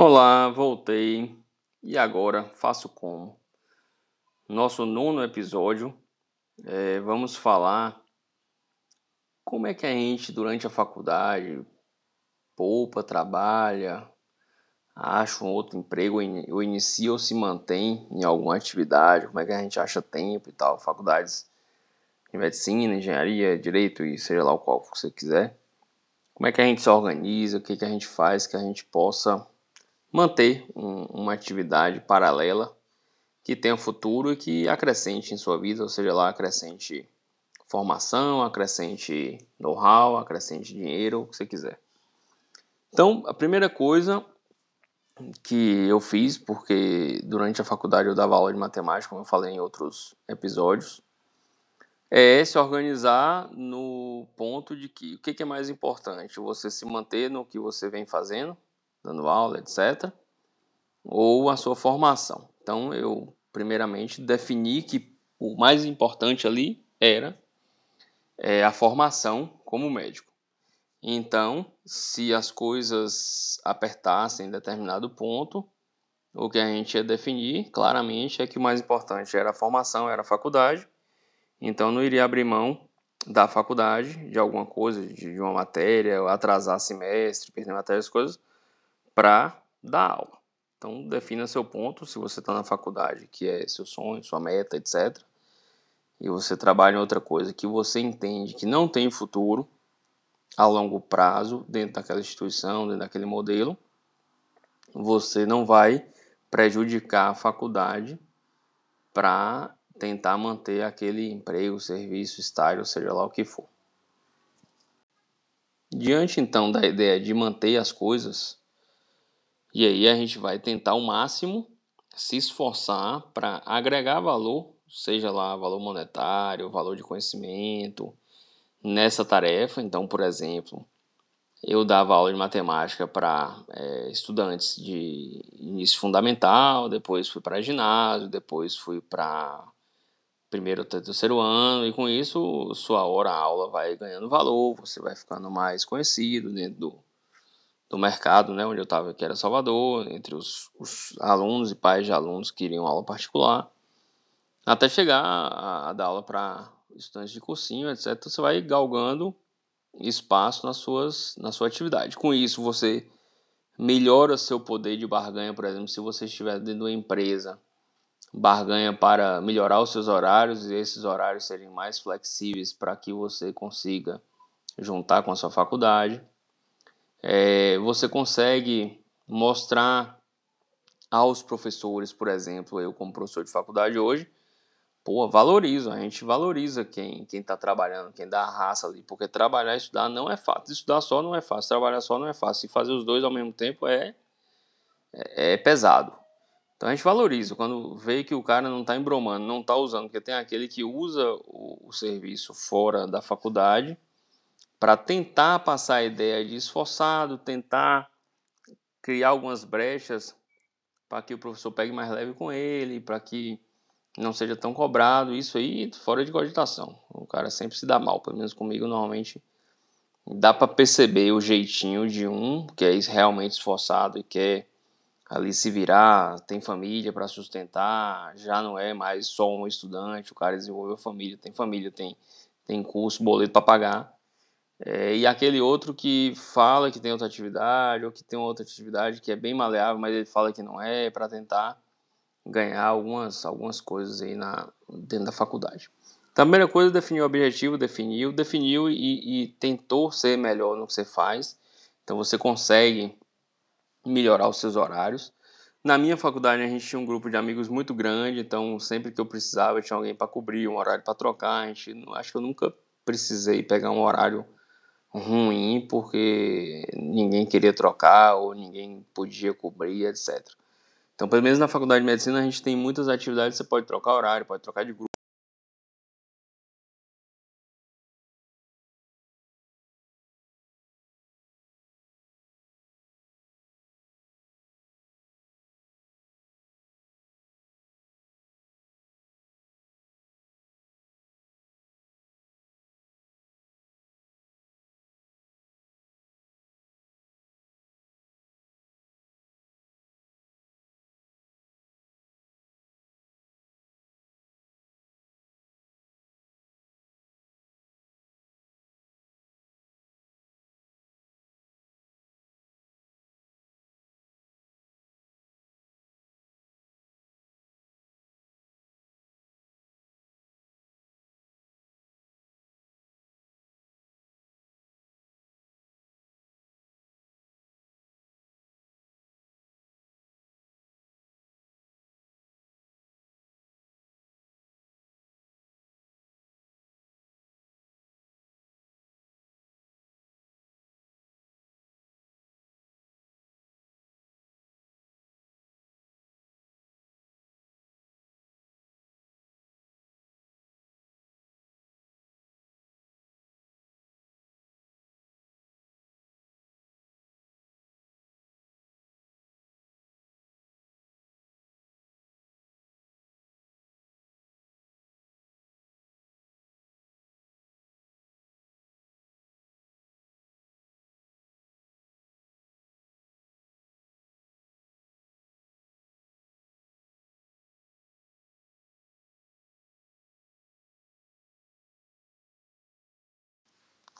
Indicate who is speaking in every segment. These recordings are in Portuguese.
Speaker 1: Olá, voltei. E agora faço como? Nosso nono episódio, é, vamos falar como é que a gente, durante a faculdade, poupa, trabalha, acha um outro emprego, ou inicia ou se mantém em alguma atividade, como é que a gente acha tempo e tal, faculdades de medicina, engenharia, direito e seja lá o qual você quiser. Como é que a gente se organiza, o que, que a gente faz que a gente possa manter um, uma atividade paralela que tenha futuro e que acrescente em sua vida, ou seja lá, acrescente formação, acrescente know-how, acrescente dinheiro, o que você quiser. Então, a primeira coisa que eu fiz, porque durante a faculdade eu dava aula de matemática, como eu falei em outros episódios, é se organizar no ponto de que o que é mais importante? Você se manter no que você vem fazendo, dando aula, etc. Ou a sua formação. Então, eu, primeiramente, defini que o mais importante ali era é, a formação como médico. Então, se as coisas apertassem em determinado ponto, o que a gente ia definir claramente é que o mais importante era a formação, era a faculdade. Então, não iria abrir mão da faculdade, de alguma coisa, de uma matéria, atrasar semestre, perder matérias, coisas, para dar aula. Então, defina seu ponto, se você está na faculdade, que é seu sonho, sua meta, etc. E você trabalha em outra coisa que você entende que não tem futuro a longo prazo dentro daquela instituição, dentro daquele modelo, você não vai prejudicar a faculdade para tentar manter aquele emprego, serviço, estágio, seja lá o que for. Diante então da ideia de manter as coisas, e aí a gente vai tentar ao máximo se esforçar para agregar valor, seja lá valor monetário, valor de conhecimento, nessa tarefa. Então, por exemplo, eu dava aula de matemática para é, estudantes de início fundamental, depois fui para ginásio, depois fui para primeiro ou terceiro ano, e com isso sua hora aula vai ganhando valor, você vai ficando mais conhecido dentro do, do mercado, né, onde eu estava, que era Salvador, entre os, os, alunos e pais de alunos que queriam aula particular, até chegar a, a dar aula para estudantes de cursinho, etc. Você vai galgando espaço nas suas, na sua atividade. Com isso, você melhora seu poder de barganha, por exemplo, se você estiver dentro de uma empresa, barganha para melhorar os seus horários e esses horários serem mais flexíveis para que você consiga juntar com a sua faculdade é, você consegue mostrar aos professores, por exemplo, eu como professor de faculdade hoje, pô, valorizo, a gente valoriza quem quem está trabalhando, quem dá a raça ali, porque trabalhar e estudar não é fácil, estudar só não é fácil, trabalhar só não é fácil, e fazer os dois ao mesmo tempo é, é, é pesado. Então a gente valoriza, quando vê que o cara não está embromando, não está usando, porque tem aquele que usa o, o serviço fora da faculdade, para tentar passar a ideia de esforçado, tentar criar algumas brechas para que o professor pegue mais leve com ele, para que não seja tão cobrado, isso aí fora de cogitação. O cara sempre se dá mal, pelo menos comigo normalmente dá para perceber o jeitinho de um que é realmente esforçado e quer ali se virar, tem família para sustentar, já não é mais só um estudante, o cara desenvolveu família, tem família, tem tem curso, boleto para pagar. É, e aquele outro que fala que tem outra atividade, ou que tem outra atividade que é bem maleável, mas ele fala que não é, para tentar ganhar algumas, algumas coisas aí na, dentro da faculdade. Então, a primeira coisa, definiu o objetivo, definiu, definiu e, e tentou ser melhor no que você faz. Então, você consegue melhorar os seus horários. Na minha faculdade, a gente tinha um grupo de amigos muito grande, então sempre que eu precisava, tinha alguém para cobrir, um horário para trocar. A gente, acho que eu nunca precisei pegar um horário ruim porque ninguém queria trocar ou ninguém podia cobrir, etc. Então, pelo menos na faculdade de medicina, a gente tem muitas atividades, você pode trocar horário, pode trocar de grupo.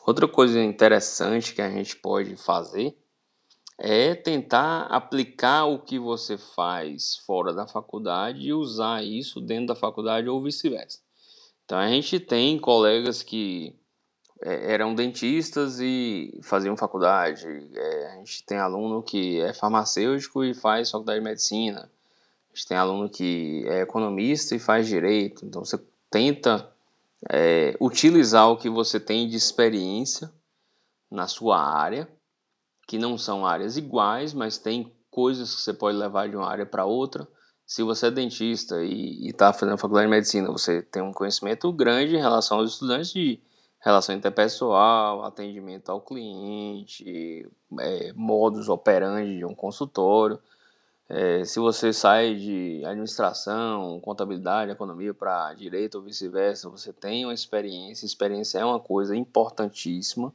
Speaker 1: Outra coisa interessante que a gente pode fazer é tentar aplicar o que você faz fora da faculdade e usar isso dentro da faculdade ou vice-versa. Então a gente tem colegas que é, eram dentistas e faziam faculdade. É, a gente tem aluno que é farmacêutico e faz faculdade de medicina. A gente tem aluno que é economista e faz direito. Então você tenta é, utilizar o que você tem de experiência na sua área que não são áreas iguais, mas tem coisas que você pode levar de uma área para outra. Se você é dentista e está fazendo faculdade de medicina, você tem um conhecimento grande em relação aos estudantes de relação interpessoal, atendimento ao cliente, é, modus operandi de um consultório. É, se você sai de administração, contabilidade, economia para direito ou vice-versa, você tem uma experiência. Experiência é uma coisa importantíssima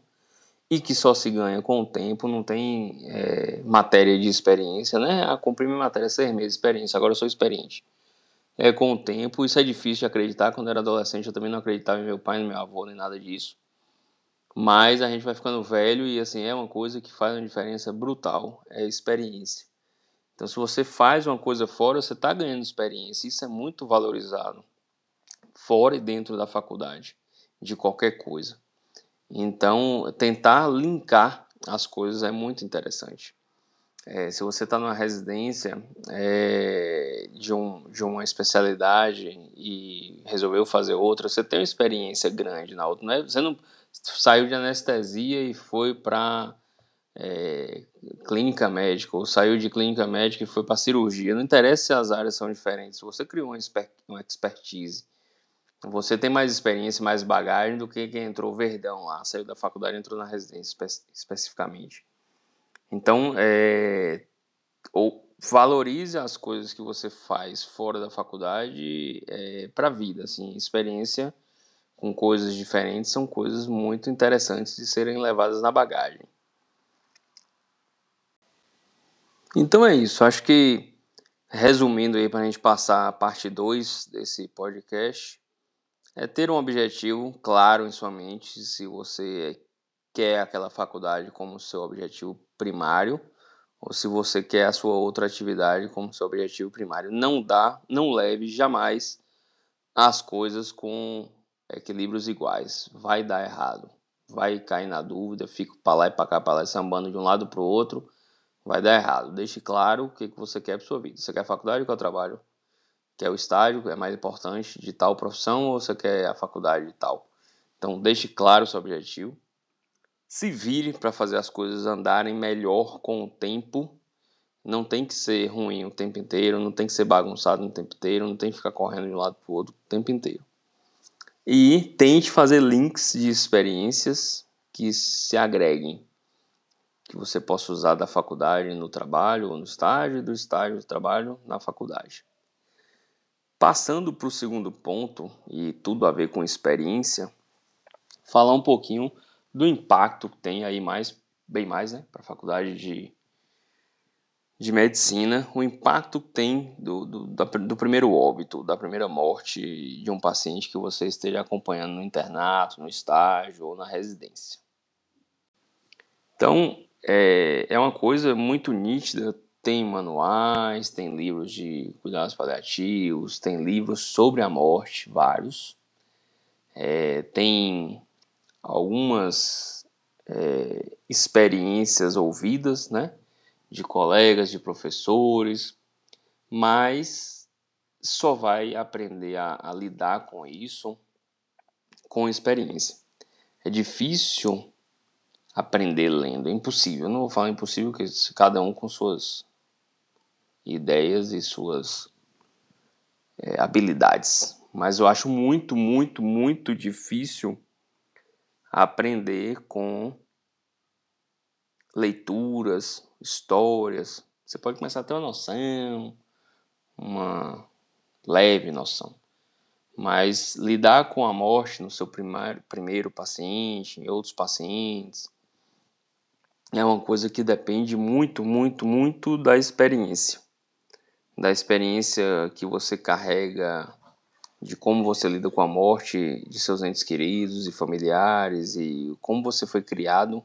Speaker 1: e que só se ganha com o tempo, não tem é, matéria de experiência, né? A cumprir minha matéria seis meses experiência, agora eu sou experiente. É com o tempo, isso é difícil de acreditar. Quando eu era adolescente, eu também não acreditava em meu pai, no meu avô, nem nada disso. Mas a gente vai ficando velho e assim é uma coisa que faz uma diferença brutal, é experiência. Então, se você faz uma coisa fora, você está ganhando experiência. Isso é muito valorizado, fora e dentro da faculdade, de qualquer coisa. Então, tentar linkar as coisas é muito interessante. É, se você está numa residência é, de, um, de uma especialidade e resolveu fazer outra, você tem uma experiência grande na outra. Não é, você não saiu de anestesia e foi para é, clínica médica, ou saiu de clínica médica e foi para cirurgia. Não interessa se as áreas são diferentes. Você criou uma, uma expertise você tem mais experiência, mais bagagem do que quem entrou verdão lá, saiu da faculdade entrou na residência espe especificamente. Então, é, ou valorize as coisas que você faz fora da faculdade é, para a vida. Assim, experiência com coisas diferentes são coisas muito interessantes de serem levadas na bagagem. Então é isso. Acho que, resumindo aí para a gente passar a parte 2 desse podcast, é ter um objetivo claro em sua mente, se você quer aquela faculdade como seu objetivo primário, ou se você quer a sua outra atividade como seu objetivo primário. Não dá, não leve jamais as coisas com equilíbrios iguais. Vai dar errado. Vai cair na dúvida, fica para lá e para cá, para lá, sambando de um lado para o outro. Vai dar errado. Deixe claro o que, que você quer para sua vida. Você quer faculdade ou quer trabalho? quer o estágio, é mais importante, de tal profissão, ou você quer a faculdade de tal. Então, deixe claro o seu objetivo. Se vire para fazer as coisas andarem melhor com o tempo. Não tem que ser ruim o tempo inteiro, não tem que ser bagunçado o tempo inteiro, não tem que ficar correndo de um lado para o outro o tempo inteiro. E tente fazer links de experiências que se agreguem, que você possa usar da faculdade no trabalho ou no estágio, do estágio do trabalho na faculdade. Passando para o segundo ponto, e tudo a ver com experiência, falar um pouquinho do impacto que tem aí mais, bem mais, né, para a faculdade de, de medicina, o impacto que tem do, do, do primeiro óbito, da primeira morte de um paciente que você esteja acompanhando no internato, no estágio ou na residência. Então, é, é uma coisa muito nítida tem manuais, tem livros de cuidados paliativos, tem livros sobre a morte, vários. É, tem algumas é, experiências ouvidas, né? De colegas, de professores, mas só vai aprender a, a lidar com isso com experiência. É difícil aprender lendo, é impossível. Eu não vou falar impossível, porque cada um com suas ideias e suas é, habilidades. Mas eu acho muito, muito, muito difícil aprender com leituras, histórias. Você pode começar a ter uma noção, uma leve noção. Mas lidar com a morte no seu primeiro, primeiro paciente, em outros pacientes, é uma coisa que depende muito, muito, muito da experiência da experiência que você carrega de como você lida com a morte de seus entes queridos e familiares e como você foi criado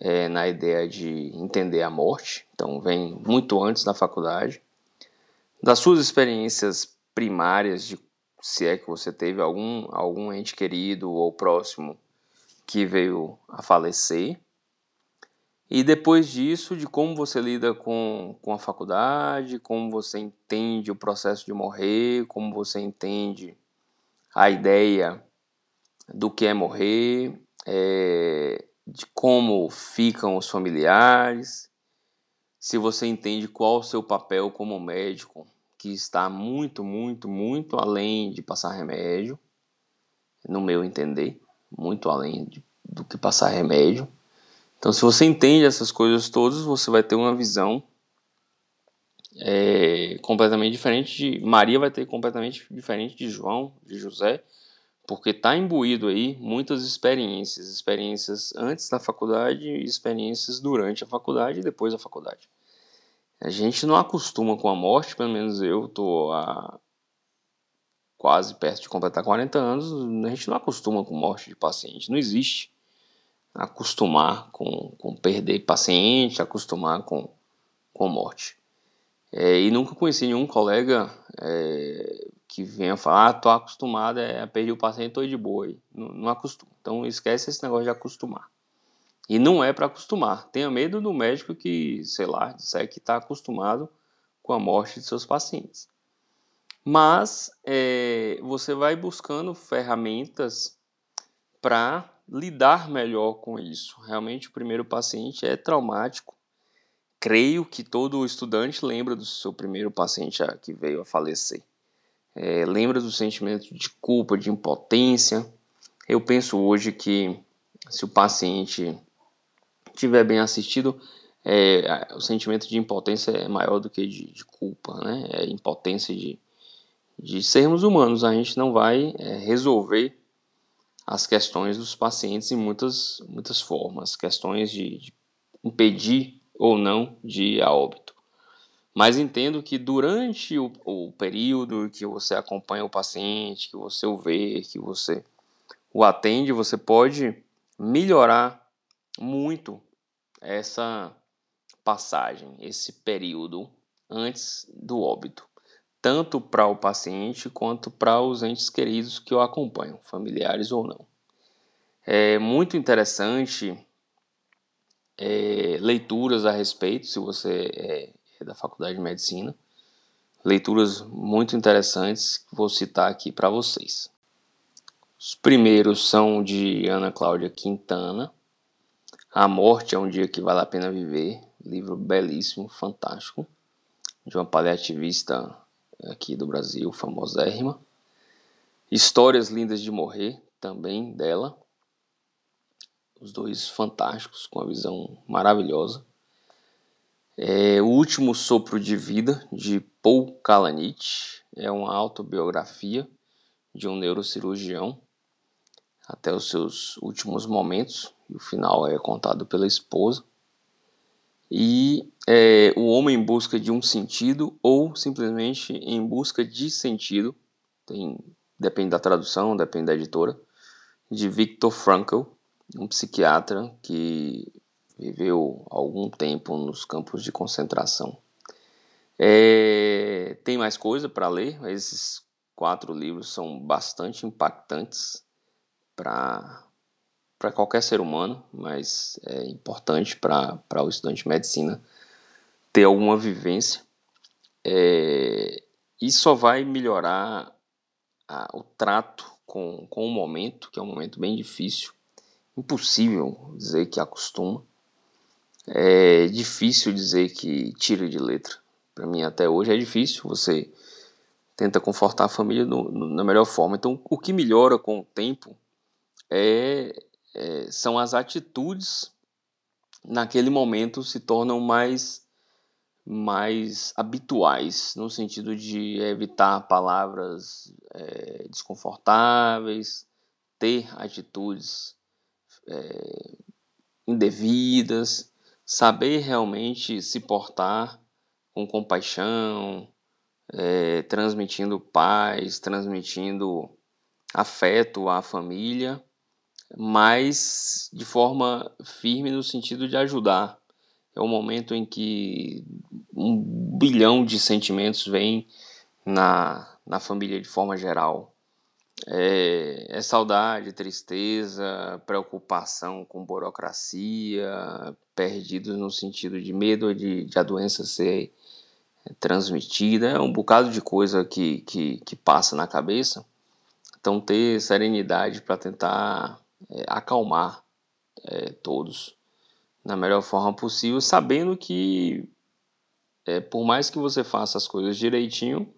Speaker 1: é, na ideia de entender a morte. Então, vem muito antes da faculdade. Das suas experiências primárias, de se é que você teve algum, algum ente querido ou próximo que veio a falecer. E depois disso, de como você lida com, com a faculdade, como você entende o processo de morrer, como você entende a ideia do que é morrer, é, de como ficam os familiares, se você entende qual o seu papel como médico, que está muito, muito, muito além de passar remédio, no meu entender, muito além de, do que passar remédio então, se você entende essas coisas todas, você vai ter uma visão é, completamente diferente de Maria vai ter completamente diferente de João, de José, porque está imbuído aí muitas experiências, experiências antes da faculdade, experiências durante a faculdade e depois da faculdade. A gente não acostuma com a morte, pelo menos eu estou há quase perto de completar 40 anos, a gente não acostuma com morte de paciente, não existe acostumar com, com perder paciente, acostumar com, com morte. É, e nunca conheci nenhum colega é, que venha falar, ah, tô acostumado a perder o paciente, tô de boa. Não, não. Então esquece esse negócio de acostumar. E não é para acostumar. Tenha medo do médico que, sei lá, disser que está acostumado com a morte de seus pacientes. Mas é, você vai buscando ferramentas para lidar melhor com isso. Realmente, o primeiro paciente é traumático. Creio que todo estudante lembra do seu primeiro paciente que veio a falecer. É, lembra do sentimento de culpa, de impotência. Eu penso hoje que se o paciente estiver bem assistido, é, o sentimento de impotência é maior do que de, de culpa, né? É impotência de, de sermos humanos. A gente não vai é, resolver as questões dos pacientes em muitas, muitas formas, questões de, de impedir ou não de ir a óbito. Mas entendo que durante o, o, período que você acompanha o paciente, que você o vê, que você o atende, você pode melhorar muito essa passagem, esse período antes do óbito tanto para o paciente quanto para os entes queridos que o acompanham, familiares ou não. É muito interessante é, leituras a respeito, se você é, é da Faculdade de Medicina, leituras muito interessantes que vou citar aqui para vocês. Os primeiros são de Ana Cláudia Quintana, A Morte é um Dia que Vale a Pena Viver, livro belíssimo, fantástico, de uma paliativista aqui do Brasil, famosérrima. Histórias Lindas de Morrer, também dela. Os dois fantásticos, com a visão maravilhosa. É, o Último Sopro de Vida, de Paul Kalanich, é uma autobiografia de um neurocirurgião até os seus últimos momentos, e o final é contado pela esposa e é, o homem em busca de um sentido ou simplesmente em busca de sentido, tem, depende da tradução, depende da editora, de Viktor Frankl, um psiquiatra que viveu algum tempo nos campos de concentração. É, tem mais coisa para ler, esses quatro livros são bastante impactantes para para qualquer ser humano, mas é importante para o estudante de medicina ter alguma vivência. É, e só vai melhorar a, o trato com, com o momento, que é um momento bem difícil, impossível dizer que acostuma, é difícil dizer que tira de letra. Para mim, até hoje, é difícil. Você tenta confortar a família no, no, na melhor forma. Então, o que melhora com o tempo é é, são as atitudes naquele momento se tornam mais mais habituais no sentido de evitar palavras é, desconfortáveis, ter atitudes é, indevidas, saber realmente se portar com compaixão, é, transmitindo paz, transmitindo afeto à família, mas de forma firme no sentido de ajudar. É um momento em que um bilhão de sentimentos vem na, na família de forma geral. É, é, saudade, tristeza, preocupação com burocracia, perdidos no sentido de medo de, de a doença ser transmitida, é um bocado de coisa que, que, que passa na cabeça. Então, ter serenidade para tentar é, acalmar é, todos na melhor forma possível, sabendo que é, por mais que você faça as coisas direitinho,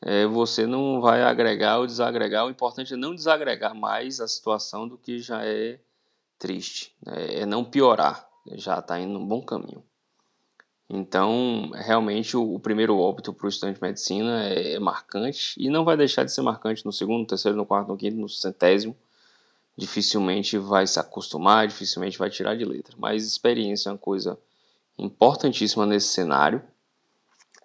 Speaker 1: é, você não vai agregar ou desagregar. O importante é não desagregar mais a situação do que já é triste, né? é não piorar, já está indo num bom caminho. Então, realmente, o, o primeiro óbito para o estudante de medicina é, é, marcante e não vai deixar de ser marcante no segundo, no terceiro, no quarto, no quinto, no centésimo. Dificilmente vai se acostumar, dificilmente vai tirar de letra. Mas experiência é uma coisa importantíssima nesse cenário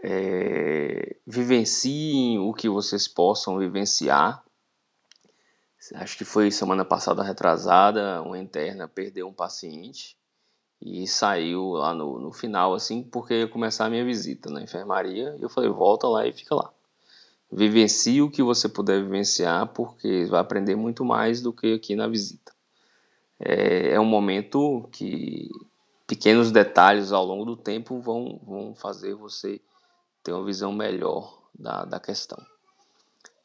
Speaker 1: é, vivenciem o que vocês possam vivenciar. Acho que foi semana passada retrasada, uma interna perdeu um paciente e saiu lá no, no final, assim, porque ia começar a minha visita na enfermaria. E eu falei, volta lá e fica lá. Vivencie o que você puder vivenciar, porque vai aprender muito mais do que aqui na visita. É, é um momento que pequenos detalhes ao longo do tempo vão, vão fazer você ter uma visão melhor da, da questão.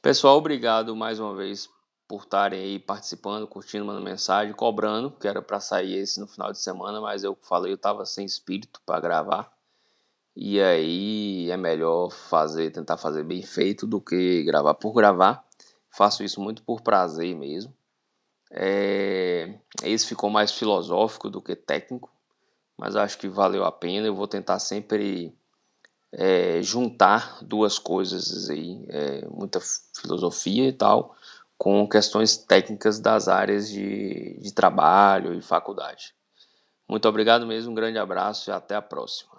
Speaker 1: Pessoal, obrigado mais uma vez por estarem aí participando, curtindo, mandando mensagem, cobrando, que era para sair esse no final de semana, mas eu falei, eu estava sem espírito para gravar. E aí é melhor fazer, tentar fazer bem feito do que gravar por gravar. Faço isso muito por prazer mesmo. É, esse ficou mais filosófico do que técnico, mas acho que valeu a pena. Eu vou tentar sempre é, juntar duas coisas aí, é, muita filosofia e tal, com questões técnicas das áreas de, de trabalho e faculdade. Muito obrigado mesmo, um grande abraço e até a próxima.